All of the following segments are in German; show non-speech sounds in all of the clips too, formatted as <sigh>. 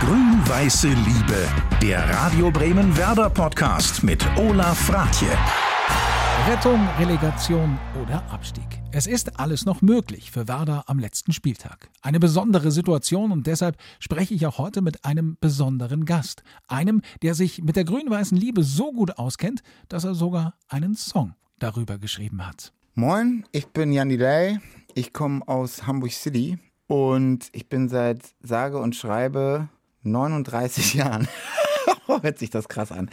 Grün-Weiße Liebe, der Radio Bremen Werder Podcast mit Olaf Fratje. Rettung, Relegation oder Abstieg. Es ist alles noch möglich für Werder am letzten Spieltag. Eine besondere Situation und deshalb spreche ich auch heute mit einem besonderen Gast. Einem, der sich mit der grün-weißen Liebe so gut auskennt, dass er sogar einen Song darüber geschrieben hat. Moin, ich bin Jan Delay. Ich komme aus Hamburg City und ich bin seit sage und schreibe 39 <laughs> Jahren. <laughs> Hört sich das krass an.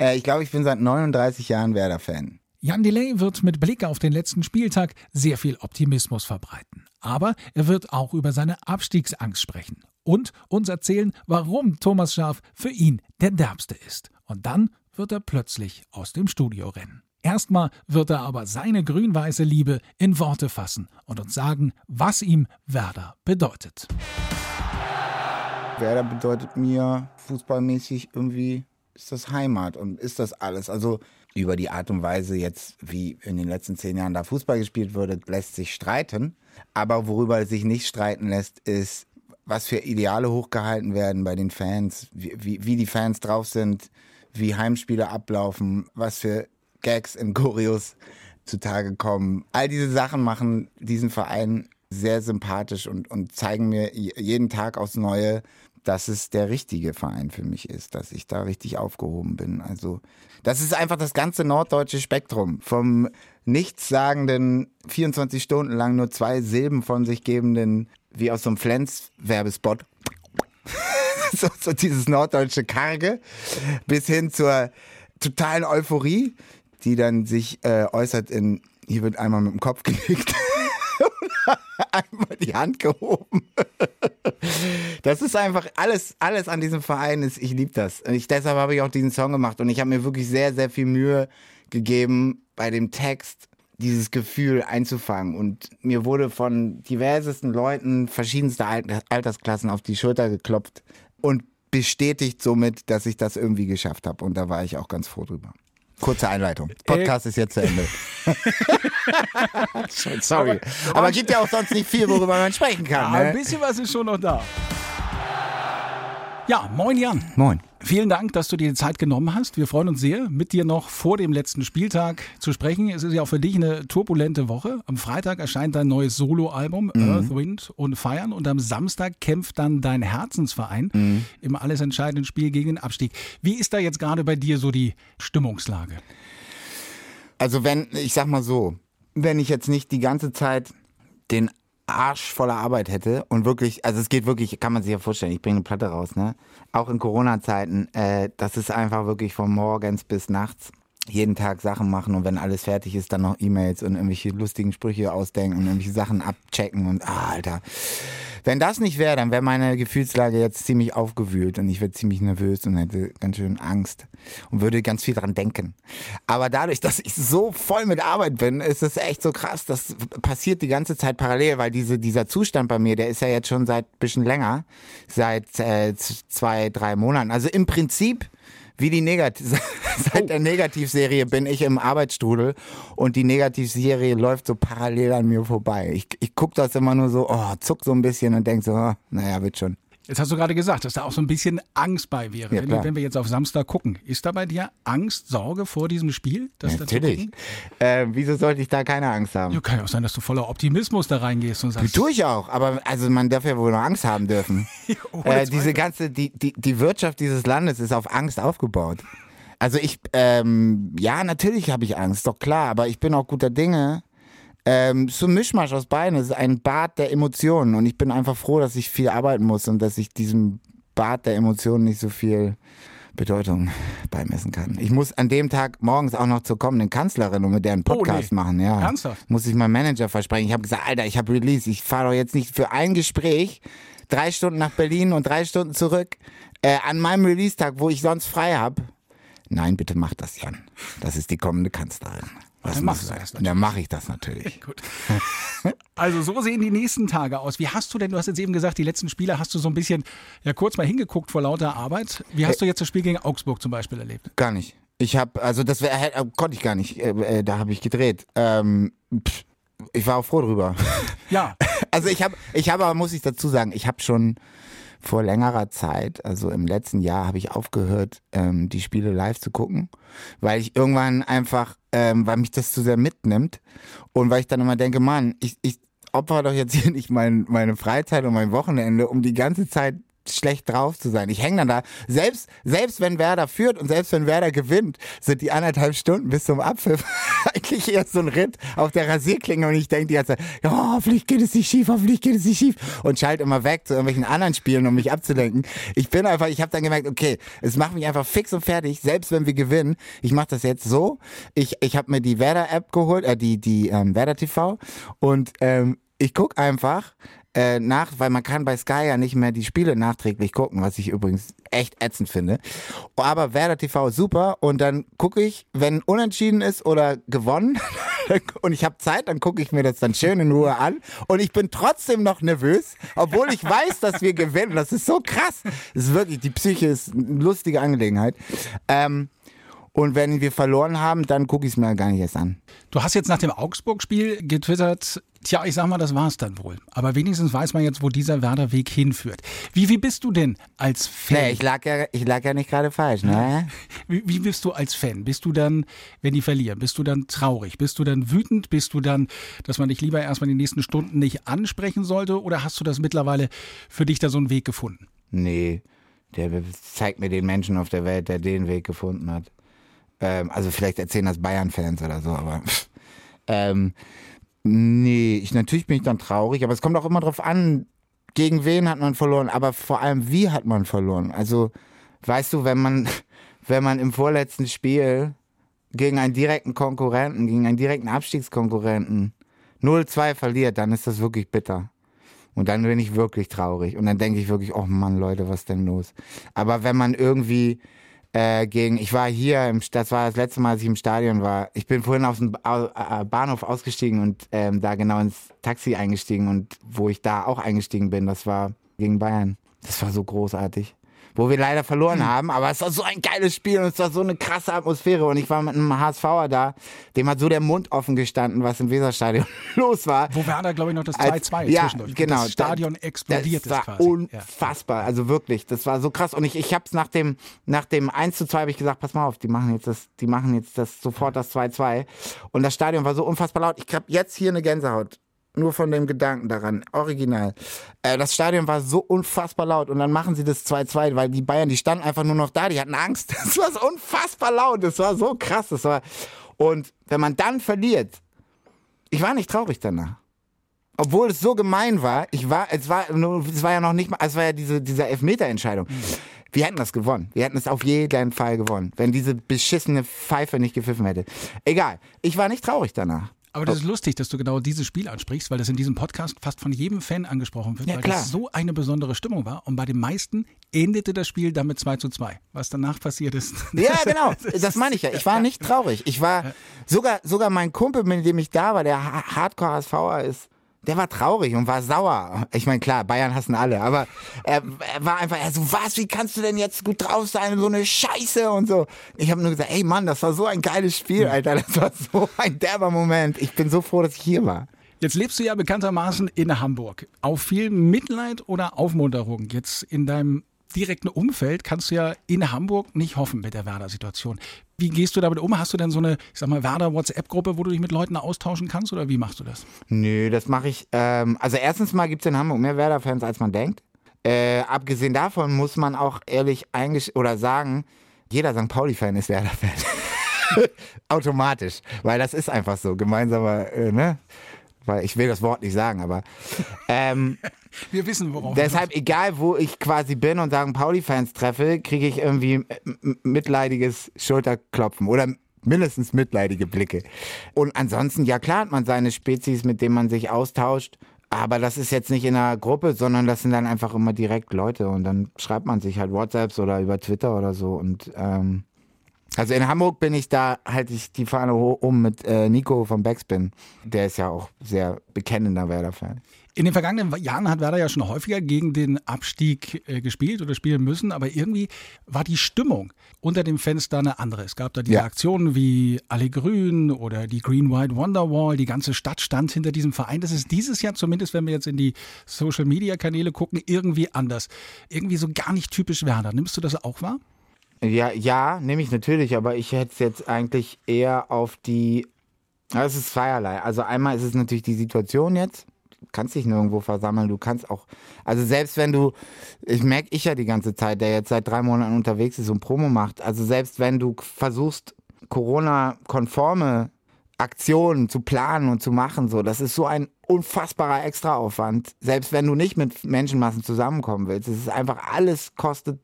Äh, ich glaube, ich bin seit 39 Jahren Werder-Fan. Jan Delay wird mit Blick auf den letzten Spieltag sehr viel Optimismus verbreiten. Aber er wird auch über seine Abstiegsangst sprechen und uns erzählen, warum Thomas Schaf für ihn der Derbste ist. Und dann wird er plötzlich aus dem Studio rennen. Erstmal wird er aber seine grün-weiße Liebe in Worte fassen und uns sagen, was ihm Werder bedeutet. Werder bedeutet mir fußballmäßig irgendwie ist das Heimat und ist das alles. Also über die Art und Weise jetzt, wie in den letzten zehn Jahren da Fußball gespielt wurde, lässt sich streiten. Aber worüber sich nicht streiten lässt, ist, was für Ideale hochgehalten werden bei den Fans, wie, wie, wie die Fans drauf sind, wie Heimspiele ablaufen, was für Gags in Choreos zutage kommen. All diese Sachen machen diesen Verein sehr sympathisch und, und zeigen mir jeden Tag aufs Neue, dass es der richtige Verein für mich ist, dass ich da richtig aufgehoben bin. Also, das ist einfach das ganze norddeutsche Spektrum. Vom nichtssagenden, 24 Stunden lang nur zwei Silben von sich gebenden, wie aus so einem Flens-Werbespot. <laughs> so, so dieses norddeutsche Karge, bis hin zur totalen Euphorie die dann sich äh, äußert in, hier wird einmal mit dem Kopf geknickt. <laughs> einmal die Hand gehoben. Das ist einfach alles, alles an diesem Verein ist, ich liebe das. Ich, deshalb habe ich auch diesen Song gemacht und ich habe mir wirklich sehr, sehr viel Mühe gegeben, bei dem Text dieses Gefühl einzufangen. Und mir wurde von diversesten Leuten verschiedenster Altersklassen auf die Schulter geklopft und bestätigt somit, dass ich das irgendwie geschafft habe. Und da war ich auch ganz froh drüber. Kurze Einleitung. Podcast äh, ist jetzt zu Ende. <laughs> <laughs> Sorry. Aber, aber gibt ja auch sonst nicht viel, worüber man sprechen kann. Ja, ne? Ein bisschen was ist schon noch da. Ja, moin Jan. Moin. Vielen Dank, dass du dir die Zeit genommen hast. Wir freuen uns sehr, mit dir noch vor dem letzten Spieltag zu sprechen. Es ist ja auch für dich eine turbulente Woche. Am Freitag erscheint dein neues Soloalbum mhm. Earth, Wind und Feiern und am Samstag kämpft dann dein Herzensverein mhm. im alles entscheidenden Spiel gegen den Abstieg. Wie ist da jetzt gerade bei dir so die Stimmungslage? Also wenn, ich sag mal so, wenn ich jetzt nicht die ganze Zeit den Arsch voller Arbeit hätte und wirklich, also es geht wirklich, kann man sich ja vorstellen, ich bringe eine Platte raus, ne? Auch in Corona-Zeiten, äh, das ist einfach wirklich von morgens bis nachts jeden Tag Sachen machen und wenn alles fertig ist, dann noch E-Mails und irgendwelche lustigen Sprüche ausdenken und irgendwelche Sachen abchecken und ah, Alter. Wenn das nicht wäre, dann wäre meine Gefühlslage jetzt ziemlich aufgewühlt und ich wäre ziemlich nervös und hätte ganz schön Angst und würde ganz viel dran denken. Aber dadurch, <laughs> dass ich so voll mit Arbeit bin, ist es echt so krass. Das passiert die ganze Zeit parallel, weil diese, dieser Zustand bei mir, der ist ja jetzt schon seit bisschen länger, seit äh, zwei, drei Monaten. Also im Prinzip wie die Negativ <laughs> seit der Negativserie bin ich im Arbeitsstrudel und die Negativserie läuft so parallel an mir vorbei. Ich, ich gucke das immer nur so, oh, zuck so ein bisschen und denk so, oh, naja, wird schon. Jetzt hast du gerade gesagt, dass da auch so ein bisschen Angst bei wäre. Ja, wenn, wenn, wir jetzt auf Samstag gucken, ist da bei dir Angst, Sorge vor diesem Spiel? Ja, natürlich. Äh, wieso sollte ich da keine Angst haben? Ja, kann ja auch sein, dass du voller Optimismus da reingehst und sagst. Tue ich auch, aber also man darf ja wohl noch Angst haben dürfen. <laughs> äh, diese ganze, die, die, die Wirtschaft dieses Landes ist auf Angst aufgebaut. Also ich, ähm, ja, natürlich habe ich Angst, doch klar, aber ich bin auch guter Dinge ähm, so ein Mischmasch aus beiden. Es ist ein Bad der Emotionen und ich bin einfach froh, dass ich viel arbeiten muss und dass ich diesem Bad der Emotionen nicht so viel Bedeutung beimessen kann. Ich muss an dem Tag morgens auch noch zur kommenden Kanzlerin und mit der einen Podcast oh, nee. machen. Ja. Ernsthaft? Muss ich meinem Manager versprechen. Ich habe gesagt, Alter, ich habe Release. Ich fahre doch jetzt nicht für ein Gespräch drei Stunden nach Berlin und drei Stunden zurück äh, an meinem Release-Tag, wo ich sonst frei habe. Nein, bitte mach das, Jan. Das ist die kommende Kanzlerin. Was dann machst du das Dann mache ich das natürlich. <laughs> Gut. Also so sehen die nächsten Tage aus. Wie hast du denn, du hast jetzt eben gesagt, die letzten Spiele hast du so ein bisschen ja kurz mal hingeguckt vor lauter Arbeit. Wie hast äh, du jetzt das Spiel gegen Augsburg zum Beispiel erlebt? Gar nicht. Ich habe, also das wär, äh, konnte ich gar nicht. Äh, äh da habe ich gedreht. Ähm, pff, ich war auch froh drüber. Ja. <laughs> Also ich habe, ich habe, aber muss ich dazu sagen, ich habe schon vor längerer Zeit, also im letzten Jahr, habe ich aufgehört, ähm, die Spiele live zu gucken, weil ich irgendwann einfach, ähm, weil mich das zu sehr mitnimmt und weil ich dann immer denke, Mann, ich, ich opfer doch jetzt hier nicht mein, meine Freizeit und mein Wochenende, um die ganze Zeit schlecht drauf zu sein. Ich hänge dann da. Selbst, selbst wenn Werder führt und selbst wenn Werder gewinnt, sind die anderthalb Stunden bis zum Abpfiff <laughs> eigentlich eher so ein Ritt auf der Rasierklinge und ich denke die ganze Zeit, ja, hoffentlich geht es nicht schief, hoffentlich geht es nicht schief und schalte immer weg zu irgendwelchen anderen Spielen, um mich abzulenken. Ich bin einfach, ich habe dann gemerkt, okay, es macht mich einfach fix und fertig, selbst wenn wir gewinnen. Ich mache das jetzt so. Ich, ich habe mir die Werder-App geholt, äh, die, die ähm, Werder TV und ähm, ich guck einfach äh, nach, weil man kann bei Sky ja nicht mehr die Spiele nachträglich gucken, was ich übrigens echt ätzend finde. Aber Werder TV ist super und dann gucke ich, wenn unentschieden ist oder gewonnen <laughs> und ich habe Zeit, dann gucke ich mir das dann schön in Ruhe an und ich bin trotzdem noch nervös, obwohl ich weiß, dass wir gewinnen. Das ist so krass. Das ist wirklich, die Psyche ist eine lustige Angelegenheit. Ähm, und wenn wir verloren haben, dann gucke ich es mir gar nicht erst an. Du hast jetzt nach dem Augsburg-Spiel getwittert, tja, ich sag mal, das war's dann wohl. Aber wenigstens weiß man jetzt, wo dieser Werder-Weg hinführt. Wie, wie bist du denn als Fan? Nee, ich lag ja, ich lag ja nicht gerade falsch, ne? Wie, wie bist du als Fan? Bist du dann, wenn die verlieren, bist du dann traurig? Bist du dann wütend? Bist du dann, dass man dich lieber erstmal die nächsten Stunden nicht ansprechen sollte? Oder hast du das mittlerweile für dich da so einen Weg gefunden? Nee, der zeigt mir den Menschen auf der Welt, der den Weg gefunden hat. Ähm, also vielleicht erzählen das Bayern-Fans oder so, aber ähm, nee, ich natürlich bin ich dann traurig, aber es kommt auch immer drauf an, gegen wen hat man verloren, aber vor allem wie hat man verloren. Also weißt du, wenn man <laughs> wenn man im vorletzten Spiel gegen einen direkten Konkurrenten, gegen einen direkten Abstiegskonkurrenten 0-2 verliert, dann ist das wirklich bitter. Und dann bin ich wirklich traurig. Und dann denke ich wirklich, oh Mann, Leute, was denn los? Aber wenn man irgendwie äh, gegen, ich war hier, im, das war das letzte Mal, als ich im Stadion war. Ich bin vorhin aus dem äh, Bahnhof ausgestiegen und ähm, da genau ins Taxi eingestiegen und wo ich da auch eingestiegen bin, das war gegen Bayern. Das war so großartig wo wir leider verloren mhm. haben, aber es war so ein geiles Spiel und es war so eine krasse Atmosphäre und ich war mit einem HSVer da, dem hat so der Mund offen gestanden, was im Weserstadion <laughs> los war. Wo Werder, glaube ich, noch das 2-2 ja, zwischendurch. genau. Das Stadion explodiert das war quasi. unfassbar, also wirklich, das war so krass und ich, ich hab's nach dem, nach dem 1 zu 2 habe ich gesagt, pass mal auf, die machen jetzt das, die machen jetzt das, sofort das 2-2 und das Stadion war so unfassbar laut, ich hab jetzt hier eine Gänsehaut nur von dem Gedanken daran. Original. Äh, das Stadion war so unfassbar laut und dann machen sie das 2-2, weil die Bayern, die standen einfach nur noch da, die hatten Angst. <laughs> Das war so unfassbar laut, das war so krass. Das war und wenn man dann verliert, ich war nicht traurig danach. Obwohl es so gemein war, ich war, es war, es war ja noch nicht mal, es war ja diese, diese Elfmeter-Entscheidung. Wir hätten das gewonnen. Wir hätten es auf jeden Fall gewonnen, wenn diese beschissene Pfeife nicht gepfiffen hätte. Egal. Ich war nicht traurig danach. Aber das ist lustig, dass du genau dieses Spiel ansprichst, weil das in diesem Podcast fast von jedem Fan angesprochen wird, ja, weil klar. das so eine besondere Stimmung war. Und bei den meisten endete das Spiel damit 2 zu 2. Was danach passiert ist. <laughs> Ja, genau. Das meine ich ja. Ich war nicht traurig. Ich war sogar, sogar mein Kumpel, mit dem ich da war, der Hardcore-HSVer ist, der war traurig und war sauer. Ich meine, klar, Bayern hassen alle, aber er, er war einfach, er so, was, wie kannst du denn jetzt gut drauf sein, so eine Scheiße und so. Ich habe nur gesagt, ey Mann, das war so ein geiles Spiel, Alter, das war so ein derber Moment. Ich bin so froh, dass ich hier war. Jetzt lebst du ja bekanntermaßen in Hamburg. Auf viel Mitleid oder Aufmunterung jetzt in deinem direkten Umfeld kannst du ja in Hamburg nicht hoffen mit der Werder-Situation. Wie gehst du damit um? Hast du denn so eine, ich sag mal, Werder-WhatsApp-Gruppe, wo du dich mit Leuten austauschen kannst oder wie machst du das? Nö, das mache ich. Ähm, also erstens mal gibt es in Hamburg mehr Werder-Fans, als man denkt. Äh, abgesehen davon muss man auch ehrlich oder sagen, jeder St. Pauli-Fan ist Werder-Fan. <laughs> Automatisch, weil das ist einfach so. Gemeinsamer, äh, ne? Weil ich will das Wort nicht sagen, aber <laughs> ähm, wir wissen, worauf. Deshalb, egal wo ich quasi bin und sagen Pauli-Fans treffe, kriege ich irgendwie mitleidiges Schulterklopfen oder mindestens mitleidige Blicke. Und ansonsten, ja klar hat man seine Spezies, mit denen man sich austauscht. Aber das ist jetzt nicht in einer Gruppe, sondern das sind dann einfach immer direkt Leute und dann schreibt man sich halt WhatsApps oder über Twitter oder so und ähm, also in Hamburg bin ich da, halte ich die Fahne um mit äh, Nico vom Backspin. Der ist ja auch sehr bekennender Werder-Fan. In den vergangenen Jahren hat Werder ja schon häufiger gegen den Abstieg äh, gespielt oder spielen müssen, aber irgendwie war die Stimmung unter dem Fenster eine andere. Es gab da diese Ja. Aktionen wie Alle Grün oder die Green White Wonderwall. Die ganze Stadt stand hinter diesem Verein. Das ist dieses Jahr zumindest, wenn wir jetzt in die Social Media Kanäle gucken, irgendwie anders. Irgendwie so gar nicht typisch Werder. Nimmst du das auch wahr? Ja, ja, nehme ich natürlich, aber ich hätte es jetzt eigentlich eher auf die. Es ist zweierlei. Also einmal ist es natürlich die Situation jetzt. Du kannst dich nirgendwo versammeln. Du kannst auch. Also selbst wenn du. Ich merke ich ja die ganze Zeit, der jetzt seit drei Monaten unterwegs ist und Promo macht. Also selbst wenn du versuchst, Corona-konforme Aktionen zu planen und zu machen, so, das ist so ein unfassbarer Extraaufwand. Selbst wenn du nicht mit Menschenmassen zusammenkommen willst, es ist einfach alles kostet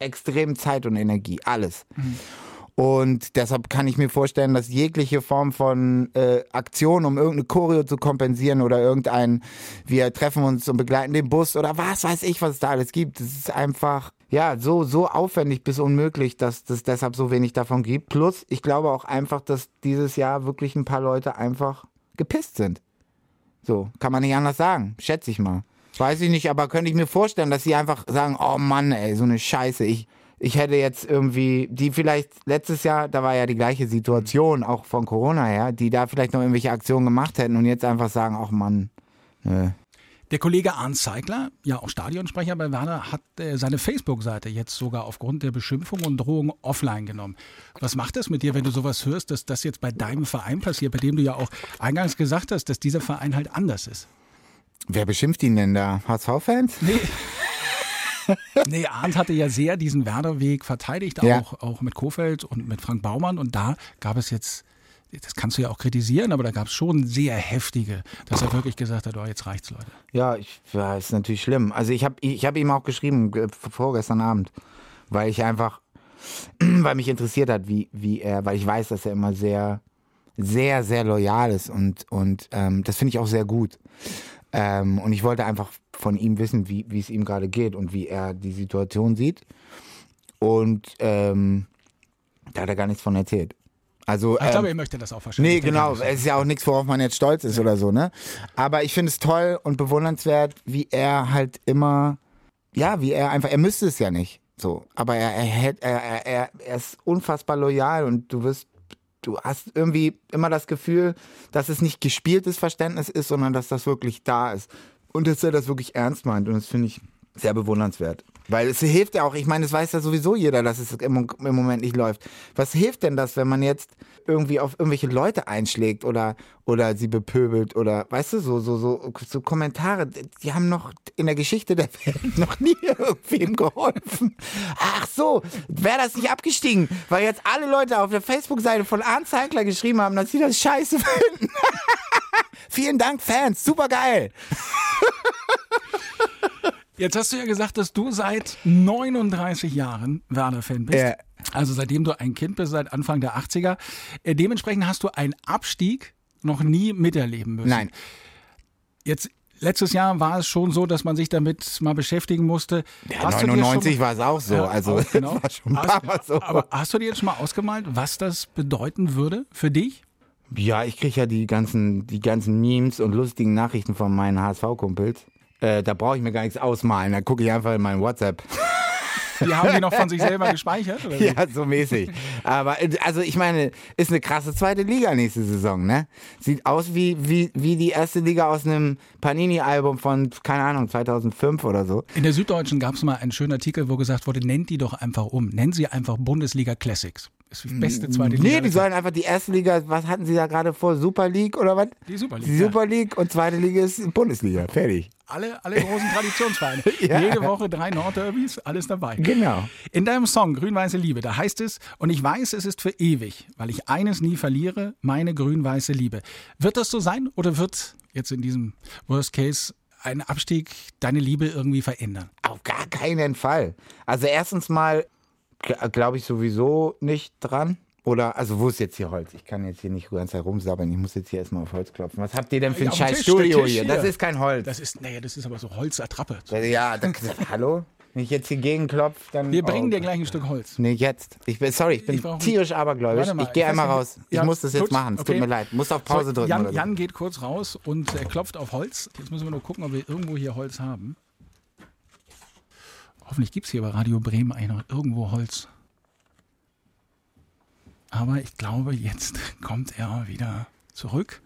extrem Zeit und Energie, alles. Und deshalb kann ich mir vorstellen, dass jegliche Form von äh, Aktion, um irgendeine Choreo zu kompensieren oder irgendein, wir treffen uns und begleiten den Bus oder was weiß ich, was es da alles gibt, das ist einfach, ja, so, so aufwendig bis unmöglich, dass es deshalb so wenig davon gibt. Plus, ich glaube auch einfach, dass dieses Jahr wirklich ein paar Leute einfach gepisst sind. So, kann man nicht anders sagen, schätze ich mal. Weiß ich nicht, aber könnte ich mir vorstellen, dass sie einfach sagen, oh Mann, ey, so eine Scheiße, ich, ich hätte jetzt irgendwie, die vielleicht letztes Jahr, da war ja die gleiche Situation, auch von Corona her, die da vielleicht noch irgendwelche Aktionen gemacht hätten und jetzt einfach sagen, ach Mann, nö. Der Kollege Arndt Zeigler, ja auch Stadionsprecher bei Werder, hat äh, seine Facebook-Seite jetzt sogar aufgrund der Beschimpfung und Drohung offline genommen. Was macht das mit dir, wenn du sowas hörst, dass das jetzt bei deinem Verein passiert, bei dem du ja auch eingangs gesagt hast, dass dieser Verein halt anders ist? Wer beschimpft ihn denn da? HSV-Fans? Nee. <laughs> Nee, Arndt hatte ja sehr diesen Werder-Weg verteidigt, Ja. auch, auch mit Kofeld und mit Frank Baumann. Und da gab es jetzt, das kannst du ja auch kritisieren, aber da gab es schon sehr heftige, dass er wirklich gesagt hat, oh, jetzt reicht's, Leute. Ja, ich, ja, ist natürlich schlimm. Also ich habe ich hab ihm auch geschrieben, äh, vorgestern Abend, weil ich einfach, <clears throat> weil mich interessiert hat, wie, wie er, weil ich weiß, dass er immer sehr, sehr, sehr loyal ist und, und ähm, das finde ich auch sehr gut. Ähm, und ich wollte einfach von ihm wissen, wie, es ihm gerade geht und wie er die Situation sieht. Und ähm, da hat er gar nichts von erzählt. Also, Ich ähm, glaube, er möchte das auch wahrscheinlich. Nee, genau. Es ist ja auch nichts, worauf man jetzt stolz ist oder so, ne? Aber ich finde es toll und bewundernswert, wie er halt immer, ja, wie er einfach, er müsste es ja nicht. So. Aber er, er, er, er, er ist unfassbar loyal und du wirst, du hast irgendwie immer das Gefühl, dass es nicht gespieltes Verständnis ist, sondern dass das wirklich da ist. Und dass er das wirklich ernst meint. Und das finde ich sehr bewundernswert. Weil es hilft ja auch, ich meine, es weiß ja sowieso jeder, dass es im, im Moment nicht läuft. Was hilft denn das, wenn man jetzt irgendwie auf irgendwelche Leute einschlägt oder, oder sie bepöbelt oder, weißt du, so, so, so, so Kommentare, die haben noch in der Geschichte der Welt <laughs> noch nie irgendwem geholfen. Ach so, wäre das nicht abgestiegen, weil jetzt alle Leute auf der Facebook-Seite von Arndt Zeigler geschrieben haben, dass sie das scheiße <laughs> finden. Vielen Dank, Fans, super geil. Jetzt hast du ja gesagt, dass du seit 39 Jahren Werder-Fan bist. Ja. Also seitdem du ein Kind bist, seit Anfang der 80er. Äh, Dementsprechend hast du einen Abstieg noch nie miterleben müssen. Nein. Jetzt, letztes Jahr war es schon so, dass man sich damit mal beschäftigen musste. Ja, Hast du dir 99 schon- war es auch so. Ja, also auch, <laughs> genau. war schon ein paar Mal hast, so. Aber hast du dir jetzt schon mal ausgemalt, was das bedeuten würde für dich? Ja, ich kriege ja die ganzen, die ganzen Memes und lustigen Nachrichten von meinen HSV-Kumpels. Äh, da brauche ich mir gar nichts ausmalen. Da gucke ich einfach in mein WhatsApp. Die haben die noch von sich selber gespeichert? Oder? <laughs> Ja, so mäßig. Aber äh, also ich meine, ist eine krasse zweite Liga nächste Saison, ne? Sieht aus wie, wie, wie die erste Liga aus einem Panini-Album von, keine Ahnung, 2005 oder so. In der Süddeutschen gab es mal einen schönen Artikel, wo gesagt wurde, nennt die doch einfach um. Nennen sie einfach Bundesliga Classics. Ist die beste zweite Liga. Nee, die sollen einfach die erste Liga, was hatten sie da gerade vor? Super League oder was? Die Super League, Die Super League und zweite Liga ist Bundesliga. Fertig. alle, alle großen <laughs> Traditionsvereine. Ja. Jede Woche drei Nordderbys, alles dabei. Genau. In deinem Song Grün-Weiße Liebe, da heißt es, und ich weiß, es ist für ewig, weil ich eines nie verliere, meine grün-weiße Liebe. Wird das so sein oder wird jetzt in diesem Worst Case ein Abstieg deine Liebe irgendwie verändern? Auf gar keinen Fall. Also erstens mal glaube ich sowieso nicht dran. Oder, also wo ist jetzt hier Holz? Ich kann jetzt hier nicht die ganze Zeit rumsabbern. Ich muss jetzt hier erstmal auf Holz klopfen. Was habt ihr denn für ein Ja, dem scheiß Tisch, Studio hier? Das ist kein Holz. Das ist, naja, das ist aber so Holzattrappe. ja, da, hallo? Wenn ich jetzt hier gegenklopfe, dann. Wir bringen oh. dir gleich ein Stück Holz. Nee, jetzt. Ich bin, sorry, ich bin Ich tierisch abergläubisch. Mal, Ich gehe einmal raus. Ich ja, muss das jetzt gut, machen. Es okay. tut mir leid. Muss auf Pause So, drücken. Jan. Jan geht kurz raus und er klopft auf Holz. Jetzt müssen wir nur gucken, ob wir irgendwo hier Holz haben. Hoffentlich gibt es hier bei Radio Bremen eigentlich noch irgendwo Holz. Aber ich glaube, jetzt <laughs> kommt er wieder zurück.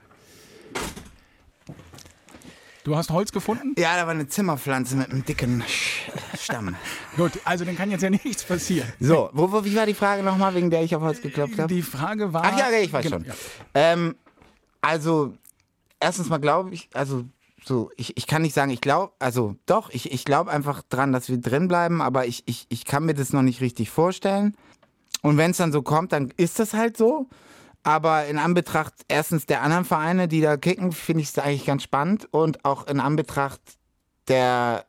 Du hast Holz gefunden? Ja, da war eine Zimmerpflanze mit einem dicken Stamm. <laughs> Gut, also dann kann jetzt ja nichts passieren. So, wo, wo, wie war die Frage nochmal, wegen der ich auf Holz geklopft habe? Die Frage war. Ach ja, ja, ich weiß Genau, schon. ja. Ähm, also, erstens mal glaube ich, also so, ich, ich kann nicht sagen, ich glaube, also doch, ich, ich glaube einfach dran, dass wir drin bleiben, aber ich, ich, ich kann mir das noch nicht richtig vorstellen. Und wenn es dann so kommt, dann ist das halt so. Aber in Anbetracht erstens der anderen Vereine, die da kicken, finde ich es eigentlich ganz spannend. Und auch in Anbetracht der,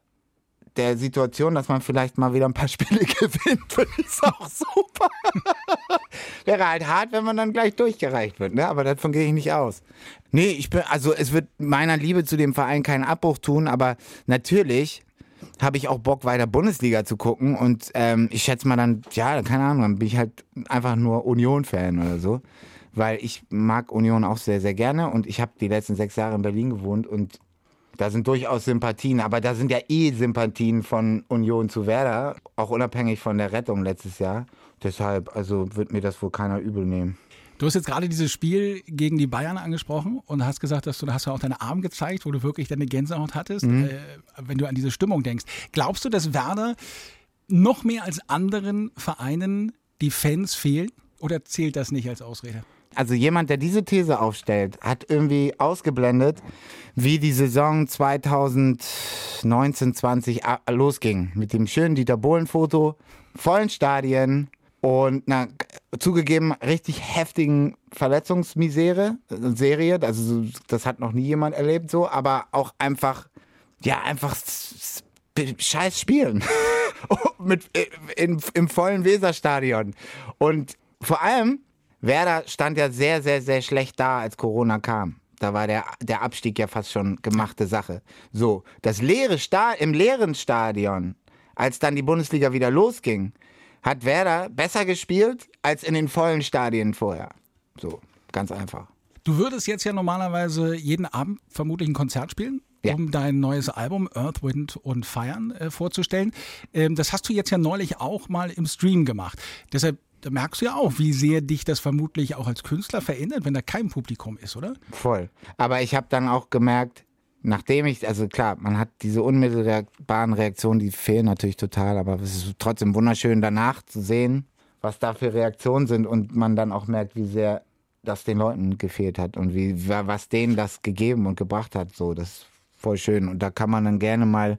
der Situation, dass man vielleicht mal wieder ein paar <laughs> Spiele gewinnt, <laughs> finde ich auch super. <laughs> Wäre halt hart, wenn man dann gleich durchgereicht wird, ne? Aber davon gehe ich nicht aus. Nee, ich bin, also es wird meiner Liebe zu dem Verein keinen Abbruch tun, aber natürlich habe ich auch Bock, weiter Bundesliga zu gucken. Und ähm, ich schätze mal dann, ja, keine Ahnung, dann bin ich halt einfach nur Union-Fan oder so. Weil ich mag Union auch sehr, sehr gerne und ich habe die letzten sechs Jahre in Berlin gewohnt und da sind durchaus Sympathien, aber da sind ja eh Sympathien von Union zu Werder, auch unabhängig von der Rettung letztes Jahr. Deshalb, also wird mir das wohl keiner übel nehmen. Du hast jetzt gerade dieses Spiel gegen die Bayern angesprochen und hast gesagt, dass du, da hast du auch deine Arme gezeigt, wo du wirklich deine Gänsehaut hattest, Mhm. äh, wenn du an diese Stimmung denkst. Glaubst du, dass Werder noch mehr als anderen Vereinen die Fans fehlen oder zählt das nicht als Ausrede? Also jemand, der diese These aufstellt, hat irgendwie ausgeblendet, wie die Saison 2019-20 a- losging. Mit dem schönen Dieter Bohlen-Foto, vollen Stadien und einer zugegeben richtig heftigen Verletzungsmisere, Serie. Also so- das hat noch nie jemand erlebt so, aber auch einfach, ja, einfach scheiß spielen. <laughs> Mit, äh, in, im vollen Weserstadion. Und vor allem, Werder stand ja sehr, sehr, sehr schlecht da, als Corona kam. Da war der, der Abstieg ja fast schon gemachte Sache. So, das leere Sta im leeren Stadion, als dann die Bundesliga wieder losging, hat Werder besser gespielt als in den vollen Stadien vorher. So, ganz einfach. Du würdest jetzt ja normalerweise jeden Abend vermutlich ein Konzert spielen, Ja. um dein neues Album Earth, Wind und Feiern äh, vorzustellen. Ähm, das hast du jetzt ja neulich auch mal im Stream gemacht. Deshalb da merkst du ja auch, wie sehr dich das vermutlich auch als Künstler verändert, wenn da kein Publikum ist, oder? Voll. Aber ich habe dann auch gemerkt, nachdem ich, also klar, man hat diese unmittelbaren Reaktionen, die fehlen natürlich total, aber es ist trotzdem wunderschön danach zu sehen, was da für Reaktionen sind und man dann auch merkt, wie sehr das den Leuten gefehlt hat und wie was denen das gegeben und gebracht hat. So, das voll schön. Und da kann man dann gerne mal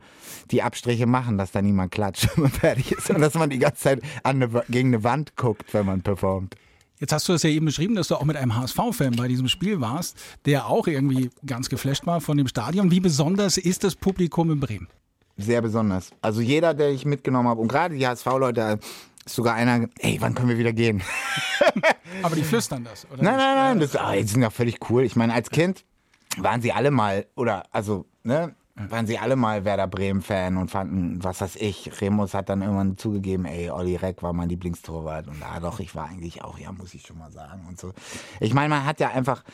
die Abstriche machen, dass da niemand klatscht, <laughs> wenn man fertig ist und dass man die ganze Zeit eine, gegen eine Wand guckt, wenn man performt. Jetzt hast du es ja eben beschrieben, dass du auch mit einem HSV-Fan bei diesem Spiel warst, der auch irgendwie ganz geflasht war von dem Stadion. Wie besonders ist das Publikum in Bremen? sehr besonders. Also jeder, der ich mitgenommen habe und gerade die HSV-Leute, ist sogar einer, ey, wann können wir wieder gehen? Aber die flüstern das, oder? Nein, nein, nein, das ah, die sind doch völlig cool. Ich meine, als Kind waren sie alle mal, oder also, ne, waren sie alle mal Werder Bremen-Fan und fanden, was weiß ich, Remus hat dann irgendwann zugegeben, ey, Olli Reck war mein Lieblingstorwart und ah doch, ich war eigentlich auch, ja, muss ich schon mal sagen und so. Ich meine, man hat ja einfach,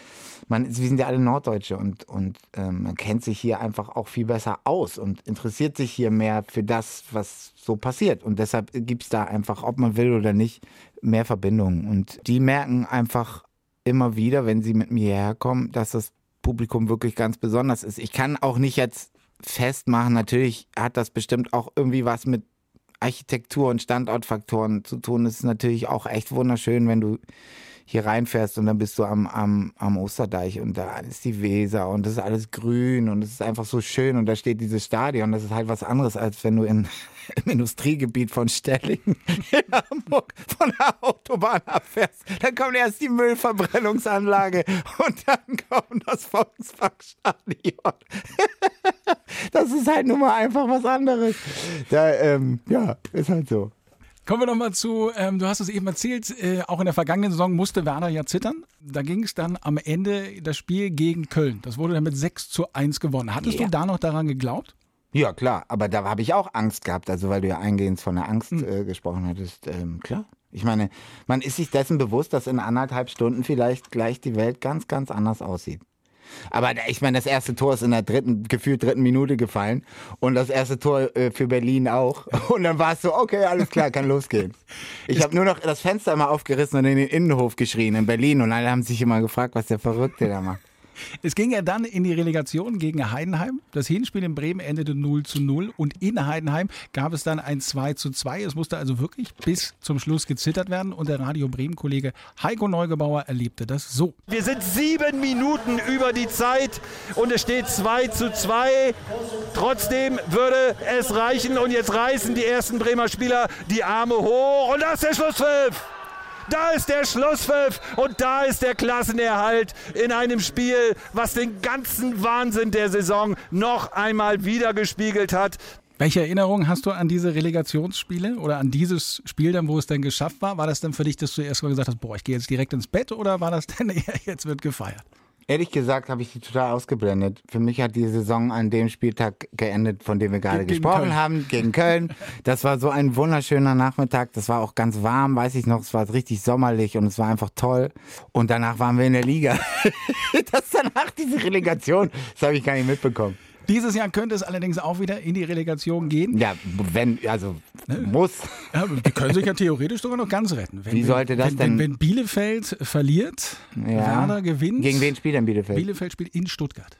man, wir sind ja alle Norddeutsche und, und ähm, man kennt sich hier einfach auch viel besser aus und interessiert sich hier mehr für das, was so passiert und deshalb gibt's da einfach, ob man will oder nicht, mehr Verbindungen und die merken einfach immer wieder, wenn sie mit mir hierher kommen, dass das Publikum wirklich ganz besonders ist. Ich kann auch nicht jetzt festmachen, natürlich hat das bestimmt auch irgendwie was mit Architektur und Standortfaktoren zu tun. Es ist natürlich auch echt wunderschön, wenn du hier reinfährst und dann bist du am, am, am Osterdeich und da ist die Weser und das ist alles grün und es ist einfach so schön und da steht dieses Stadion. Das ist halt was anderes, als wenn du in, <laughs> im Industriegebiet von Stellingen <laughs> in Hamburg von der Autobahn abfährst. Dann kommt erst die Müllverbrennungsanlage und dann kommt das Volksparkstadion. <laughs> Das ist halt nun mal einfach was anderes. Da, ähm, ja, ist halt so. Kommen wir nochmal zu, ähm, du hast es eben erzählt, äh, auch in der vergangenen Saison musste Werder ja zittern. Da ging es dann am Ende das Spiel gegen Köln. Das wurde dann mit 6 zu 1 gewonnen. Hattest Ja. du da noch daran geglaubt? Ja, klar, aber da habe ich auch Angst gehabt, also weil du ja eingehend von der Angst Hm. äh, gesprochen hattest. Ähm, klar. Ich meine, man ist sich dessen bewusst, dass in anderthalb Stunden vielleicht gleich die Welt ganz, ganz anders aussieht. Aber ich meine, das erste Tor ist in der dritten, gefühlt dritten Minute gefallen und das erste Tor äh, für Berlin auch. <laughs> Und dann war es so, okay, alles klar, kann losgehen. Ich habe nur noch das Fenster immer aufgerissen und in den Innenhof geschrien in Berlin und alle haben sich immer gefragt, was der Verrückte da macht. Es ging ja dann in die Relegation gegen Heidenheim. Das Hinspiel in Bremen endete 0 zu 0 und in Heidenheim gab es dann ein 2 zu 2. Es musste also wirklich bis zum Schluss gezittert werden und der Radio Bremen-Kollege Heiko Neugebauer erlebte das so. Wir sind sieben Minuten über die Zeit und es steht 2 zu 2. Trotzdem würde es reichen und jetzt reißen die ersten Bremer Spieler die Arme hoch und da ist der Schlusspfiff. Da ist der Schlusspfiff und da ist der Klassenerhalt in einem Spiel, was den ganzen Wahnsinn der Saison noch einmal wiedergespiegelt hat. Welche Erinnerung hast du an diese Relegationsspiele oder an dieses Spiel dann, wo es dann geschafft war? War das dann für dich, dass du erst mal gesagt hast, boah, ich gehe jetzt direkt ins Bett oder war das <laughs> denn eher, jetzt wird gefeiert? Ehrlich gesagt habe ich die total ausgeblendet. Für mich hat die Saison an dem Spieltag geendet, von dem wir gerade Gegen gesprochen Köln. haben, gegen Köln. Das war so ein wunderschöner Nachmittag. Das war auch ganz warm, weiß ich noch. Es war richtig sommerlich und es war einfach toll. Und danach waren wir in der Liga. <laughs> das danach diese Relegation, das habe ich gar nicht mitbekommen. Dieses Jahr könnte es allerdings auch wieder in die Relegation gehen. Ja, wenn, also muss. Ja, die können sich ja theoretisch sogar noch ganz retten. Wenn, Wie sollte das wenn, denn- Wenn, wenn Bielefeld verliert, Ja. Werder gewinnt. Gegen wen spielt denn Bielefeld? Bielefeld spielt in Stuttgart.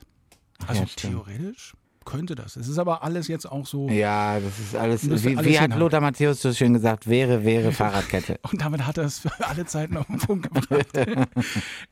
Also Ja, theoretisch könnte das. Es ist aber alles jetzt auch so. Ja, das ist alles. Wie, alles wie hat. Lothar Matthäus so schön gesagt? Wäre, wäre <laughs> Fahrradkette. Und damit hat er es für alle Zeiten auf den Punkt gebracht. <laughs>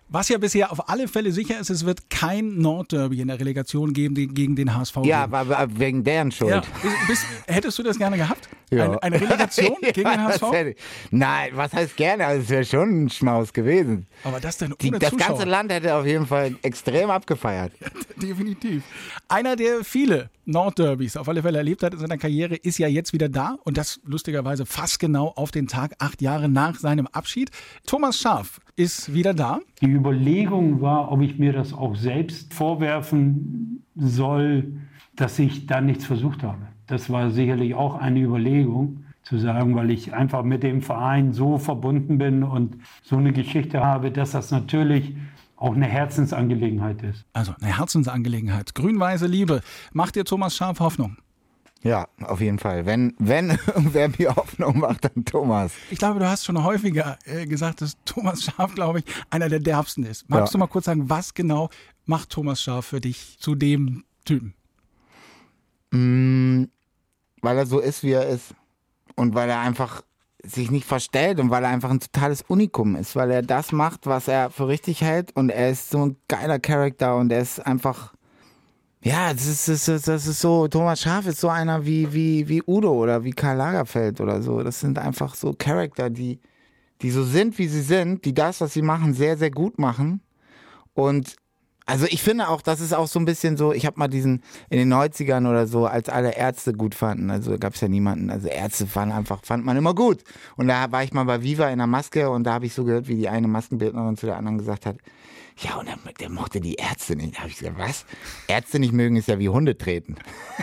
Was ja bisher auf alle Fälle sicher ist, es wird kein Nordderby in der Relegation geben gegen den HSV. Ja, aber wegen deren Schuld. ja. Bist, bist, hättest du das gerne gehabt? Ja. Eine, eine Relegation <laughs> gegen den das HSV? Nein, was heißt gerne? Also es wäre schon ein Schmaus gewesen. Aber das denn Die, ohne das Zuschauer? ganze Land hätte auf jeden Fall extrem abgefeiert. <laughs> Definitiv. Einer, der viele Nordderbys auf alle Fälle erlebt hat in seiner Karriere, ist ja jetzt wieder da und das lustigerweise fast genau auf den Tag, acht Jahre nach seinem Abschied. Thomas Scharf ist wieder da. Die Überlegung war, ob ich mir das auch selbst vorwerfen soll, dass ich da nichts versucht habe. Das war sicherlich auch eine Überlegung, zu sagen, weil ich einfach mit dem Verein so verbunden bin und so eine Geschichte habe, dass das natürlich auch eine Herzensangelegenheit ist. Also eine Herzensangelegenheit. Grün-weiße Liebe. Macht dir Thomas Scharf Hoffnung? Ja, auf jeden Fall. Wenn, wenn <laughs> wer mir Hoffnung macht, dann Thomas. Ich glaube, du hast schon häufiger äh, gesagt, dass Thomas Scharf, glaube ich, einer der derbsten ist. Magst Ja. du mal kurz sagen, was genau macht Thomas Scharf für dich zu dem Typen? Mm, weil er so ist, wie er ist. Und weil er einfach sich nicht verstellt und weil er einfach ein totales Unikum ist, weil er das macht, was er für richtig hält und er ist so ein geiler Charakter und er ist einfach, ja, das ist, das ist, das ist so, Thomas Schaf ist so einer wie, wie, wie Udo oder wie Karl Lagerfeld oder so. Das sind einfach so Charakter, die, die so sind, wie sie sind, die das, was sie machen, sehr, sehr gut machen und also ich finde auch, das ist auch so ein bisschen so, ich habe mal diesen in den 90ern oder so, als alle Ärzte gut fanden, also gab es ja niemanden, also Ärzte fanden einfach, fand man immer gut. Und da war ich mal bei Viva in der Maske und da habe ich so gehört, wie die eine Maskenbildnerin zu der anderen gesagt hat, ja, und der, der mochte die Ärzte nicht. Da habe ich gesagt, was? Ärzte nicht mögen ist ja wie Hunde treten.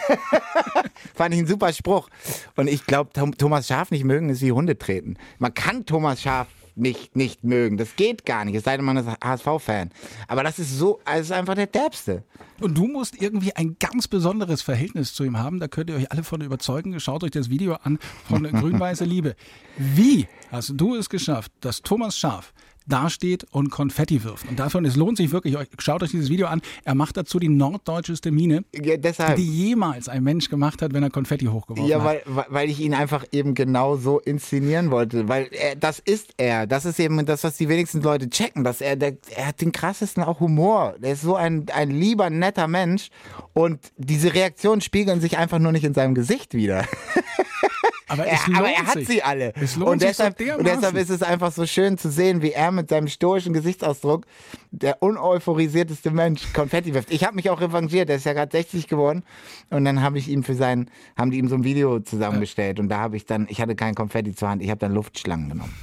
<laughs> Fand ich einen super Spruch. Und ich glaube, Thomas Schaf nicht mögen ist wie Hunde treten. Man kann Thomas Schaf nicht, nicht mögen. Das geht gar nicht, es sei denn, man ist HSV-Fan. Aber das ist so, es ist einfach der Derbste. Und du musst irgendwie ein ganz besonderes Verhältnis zu ihm haben. Da könnt ihr euch alle von überzeugen. Schaut euch das Video an von Grün-Weiße Liebe. Wie hast du es geschafft, dass Thomas Scharf dasteht und Konfetti wirft? Und und es lohnt sich wirklich, euch- schaut euch dieses Video an. Er macht dazu die norddeutscheste Miene, Ja, die jemals ein Mensch gemacht hat, wenn er Konfetti hochgeworfen Ja, hat. weil, weil- weil ich ihn einfach eben genau so inszenieren wollte. Weil er, das ist er. Das ist eben das, was die wenigsten Leute checken. Dass er, der, er hat den krassesten auch Humor. Der ist so ein, ein lieber, netter Mensch. Und diese Reaktionen spiegeln sich einfach nur nicht in seinem Gesicht wieder. <laughs> Aber Er, aber er hat sich. sie alle. Es lohnt und, deshalb, und deshalb ist es einfach so schön zu sehen, wie er mit seinem stoischen Gesichtsausdruck der uneuphorisierte Mensch Konfetti wirft. Ich habe mich auch revanchiert, der ist ja gerade 60 geworden. Und dann habe ich ihm für sein, haben die ihm so ein Video zusammengestellt. Und da habe ich dann, ich hatte kein Konfetti zur Hand, ich habe dann Luftschlangen genommen.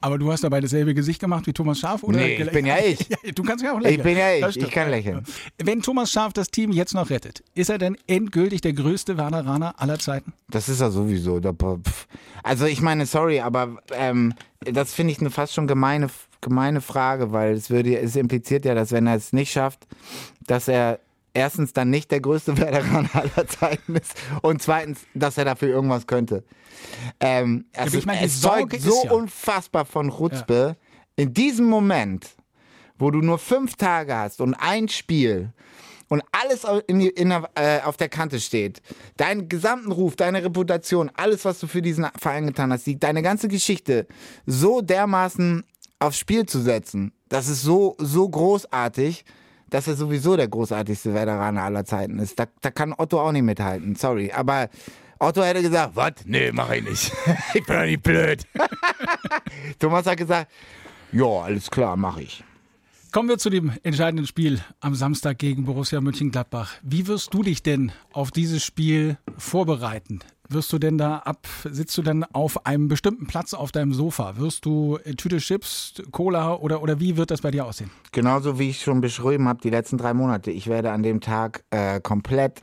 Aber du hast dabei dasselbe Gesicht gemacht wie Thomas Schaaf, oder? Nee, ich bin ja ich. <laughs> du kannst ja auch lächeln. Ich bin ja ich, ich kann lächeln. Wenn Thomas Schaaf das Team jetzt noch rettet, ist er denn endgültig der größte Werneraner aller Zeiten? Das ist er sowieso. Also ich meine, sorry, aber ähm, das finde ich eine fast schon gemeine, gemeine Frage, weil es würde, es impliziert ja, dass wenn er es nicht schafft, dass er erstens dann nicht der größte <laughs> Veteraner aller Zeiten ist und zweitens, dass er dafür irgendwas könnte. Ähm, also, ich meine, es zeugt ist so ja- unfassbar von Chutzpe. In diesem Moment, wo du nur fünf Tage hast und ein Spiel und alles in, in äh, auf der Kante steht, deinen gesamten Ruf, deine Reputation, alles, was du für diesen Verein getan hast, die, deine ganze Geschichte so dermaßen aufs Spiel zu setzen, das ist so, so großartig, dass er sowieso der großartigste Veteraner aller Zeiten ist. Da, da kann Otto auch nicht mithalten, sorry. Aber Otto hätte gesagt, was? Nee, mach ich nicht. <laughs> ich bin doch nicht blöd. <laughs> Thomas hat gesagt, ja, alles klar, mach ich. Kommen wir zu dem entscheidenden Spiel am Samstag gegen Borussia Mönchengladbach. Wie wirst du dich denn auf dieses Spiel vorbereiten? Wirst du denn da ab, sitzt du denn auf einem bestimmten Platz auf deinem Sofa? Wirst du äh, Tüte Chips, Cola oder, oder wie wird das bei dir aussehen? Genauso wie ich schon beschrieben habe, die letzten drei Monate. Ich werde an dem Tag äh, komplett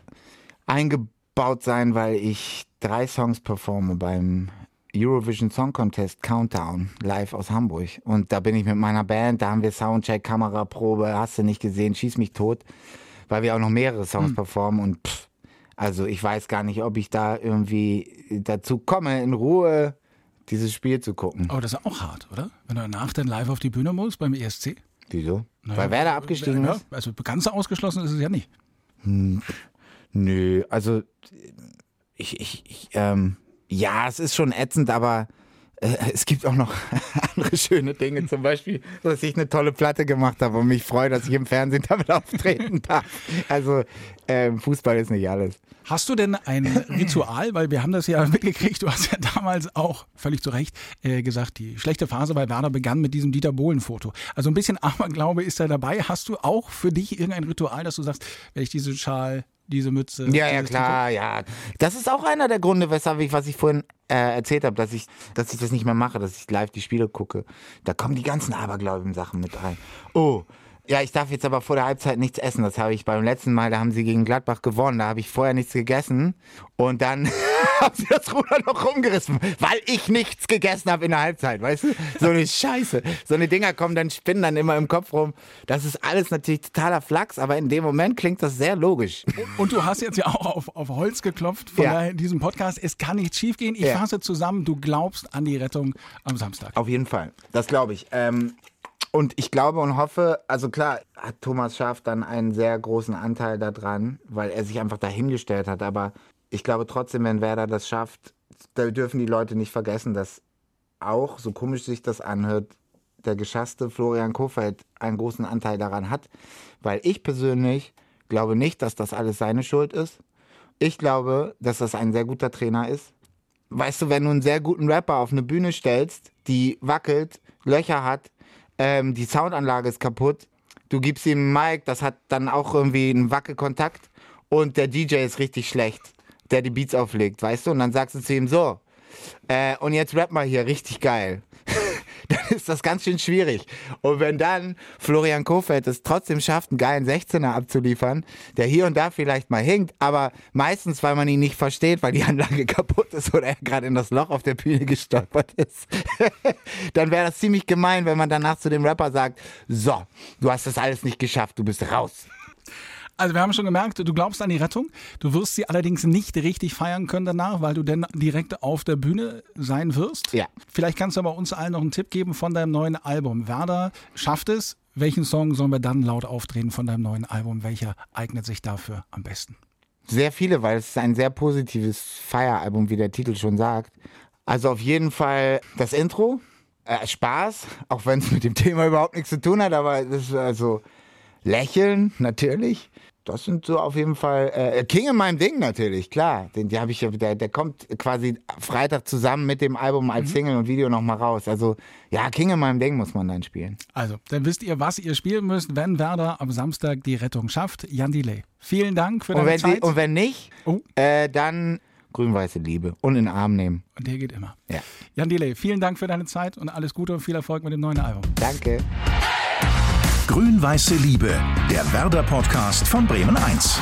eingebaut sein, weil ich drei Songs performe beim Eurovision Song Contest Countdown live aus Hamburg. Und da bin ich mit meiner Band, da haben wir Soundcheck, Kameraprobe, hast du nicht gesehen, schieß mich tot, weil wir auch noch mehrere Songs performen und pff, also ich weiß gar nicht, ob ich da irgendwie dazu komme, in Ruhe dieses Spiel zu gucken. Aber das ist auch hart, oder? Wenn du danach dann live auf die Bühne musst beim ESC? Wieso? Weil Werder abgestiegen Ja, ist? also ganz ausgeschlossen ist es ja nicht. Nö, also ich, ich, ich ähm, ja, es ist schon ätzend, aber es gibt auch noch <laughs> andere schöne Dinge. Zum Beispiel, dass ich eine tolle Platte gemacht habe und mich freue, dass ich im Fernsehen <laughs> damit auftreten darf. Also ähm, Fußball ist nicht alles. Hast du denn ein Ritual? Weil wir haben das ja <laughs> mitgekriegt. Du hast ja damals auch völlig zu Recht äh, gesagt, die schlechte Phase bei Werder begann mit diesem Dieter Bohlen-Foto. Also ein bisschen Aberglaube ist da dabei. Hast du auch für dich irgendein Ritual, dass du sagst, wenn ich diese Schal, diese Mütze. Ja, ja, klar, ja. Das ist auch einer der Gründe, weshalb ich, was ich vorhin äh, erzählt habe, dass ich, dass ich das nicht mehr mache, dass ich live die Spiele gucke. Da kommen die ganzen abergläubigen Sachen mit rein. Oh. Ja, ich darf jetzt aber vor der Halbzeit nichts essen. Das habe ich beim letzten Mal, da haben sie gegen Gladbach gewonnen. Da habe ich vorher nichts gegessen. Und dann <laughs> haben sie das Ruder noch rumgerissen, weil ich nichts gegessen habe in der Halbzeit. Weißt du? So eine Scheiße. So eine Dinger kommen dann, spinnen dann immer im Kopf rum. Das ist alles natürlich totaler Flachs, aber in dem Moment klingt das sehr logisch. Und du hast jetzt ja auch auf, auf Holz geklopft von Ja. daher in diesem Podcast. Es kann nicht schiefgehen. Ich Ja. fasse zusammen, du glaubst an die Rettung am Samstag. Auf jeden Fall. Das glaube ich. Ähm, und ich glaube und hoffe, also klar hat Thomas Schaaf dann einen sehr großen Anteil daran, weil er sich einfach dahingestellt hat. Aber ich glaube trotzdem, wenn Werder das schafft, da dürfen die Leute nicht vergessen, dass auch, so komisch sich das anhört, der geschasste Florian Kofeld einen großen Anteil daran hat. Weil ich persönlich glaube nicht, dass das alles seine Schuld ist. Ich glaube, dass das ein sehr guter Trainer ist. Weißt du, wenn du einen sehr guten Rapper auf eine Bühne stellst, die wackelt, Löcher hat, ähm, die Soundanlage ist kaputt, du gibst ihm einen Mic, das hat dann auch irgendwie einen Wackelkontakt und der DJ ist richtig schlecht, der die Beats auflegt, weißt du? Und dann sagst du zu ihm so, äh, und jetzt rap mal hier richtig geil. <laughs> dann ist das ganz schön schwierig. Und wenn dann Florian Kofeld es trotzdem schafft, einen geilen 16er abzuliefern, der hier und da vielleicht mal hinkt, aber meistens, weil man ihn nicht versteht, weil die Anlage <laughs> kaputt ist oder er gerade in das Loch auf der Bühne gestolpert ist, <laughs> dann wäre das ziemlich gemein, wenn man danach zu dem Rapper sagt, so, du hast das alles nicht geschafft, du bist raus. Also wir haben schon gemerkt, du glaubst an die Rettung. Du wirst sie allerdings nicht richtig feiern können danach, weil du dann direkt auf der Bühne sein wirst. Ja. Vielleicht kannst du aber uns allen noch einen Tipp geben von deinem neuen Album. Werder schafft es. Welchen Song sollen wir dann laut aufdrehen von deinem neuen Album? Welcher eignet sich dafür am besten? Sehr viele, weil es ist ein sehr positives Feieralbum, wie der Titel schon sagt. Also auf jeden Fall das Intro, äh, Spaß, auch wenn es mit dem Thema überhaupt nichts zu tun hat, aber das ist also Lächeln natürlich. Das sind so auf jeden Fall äh, King in meinem Ding natürlich, klar. Den, die habe ich ja, der, der kommt quasi Freitag zusammen mit dem Album als Single und Video nochmal raus. Also ja, King in meinem Ding muss man dann spielen. Also, dann wisst ihr, was ihr spielen müsst, wenn Werder am Samstag die Rettung schafft. Jan Delay. Vielen Dank für Und deine wenn, Zeit. die, und wenn nicht, Oh. äh, dann grün-weiße Liebe und in den Arm nehmen. Und der geht immer. Ja. Jan Delay, vielen Dank für deine Zeit und alles Gute und viel Erfolg mit dem neuen Album. Danke. Grün-weiße Liebe, der Werder-Podcast von Bremen 1.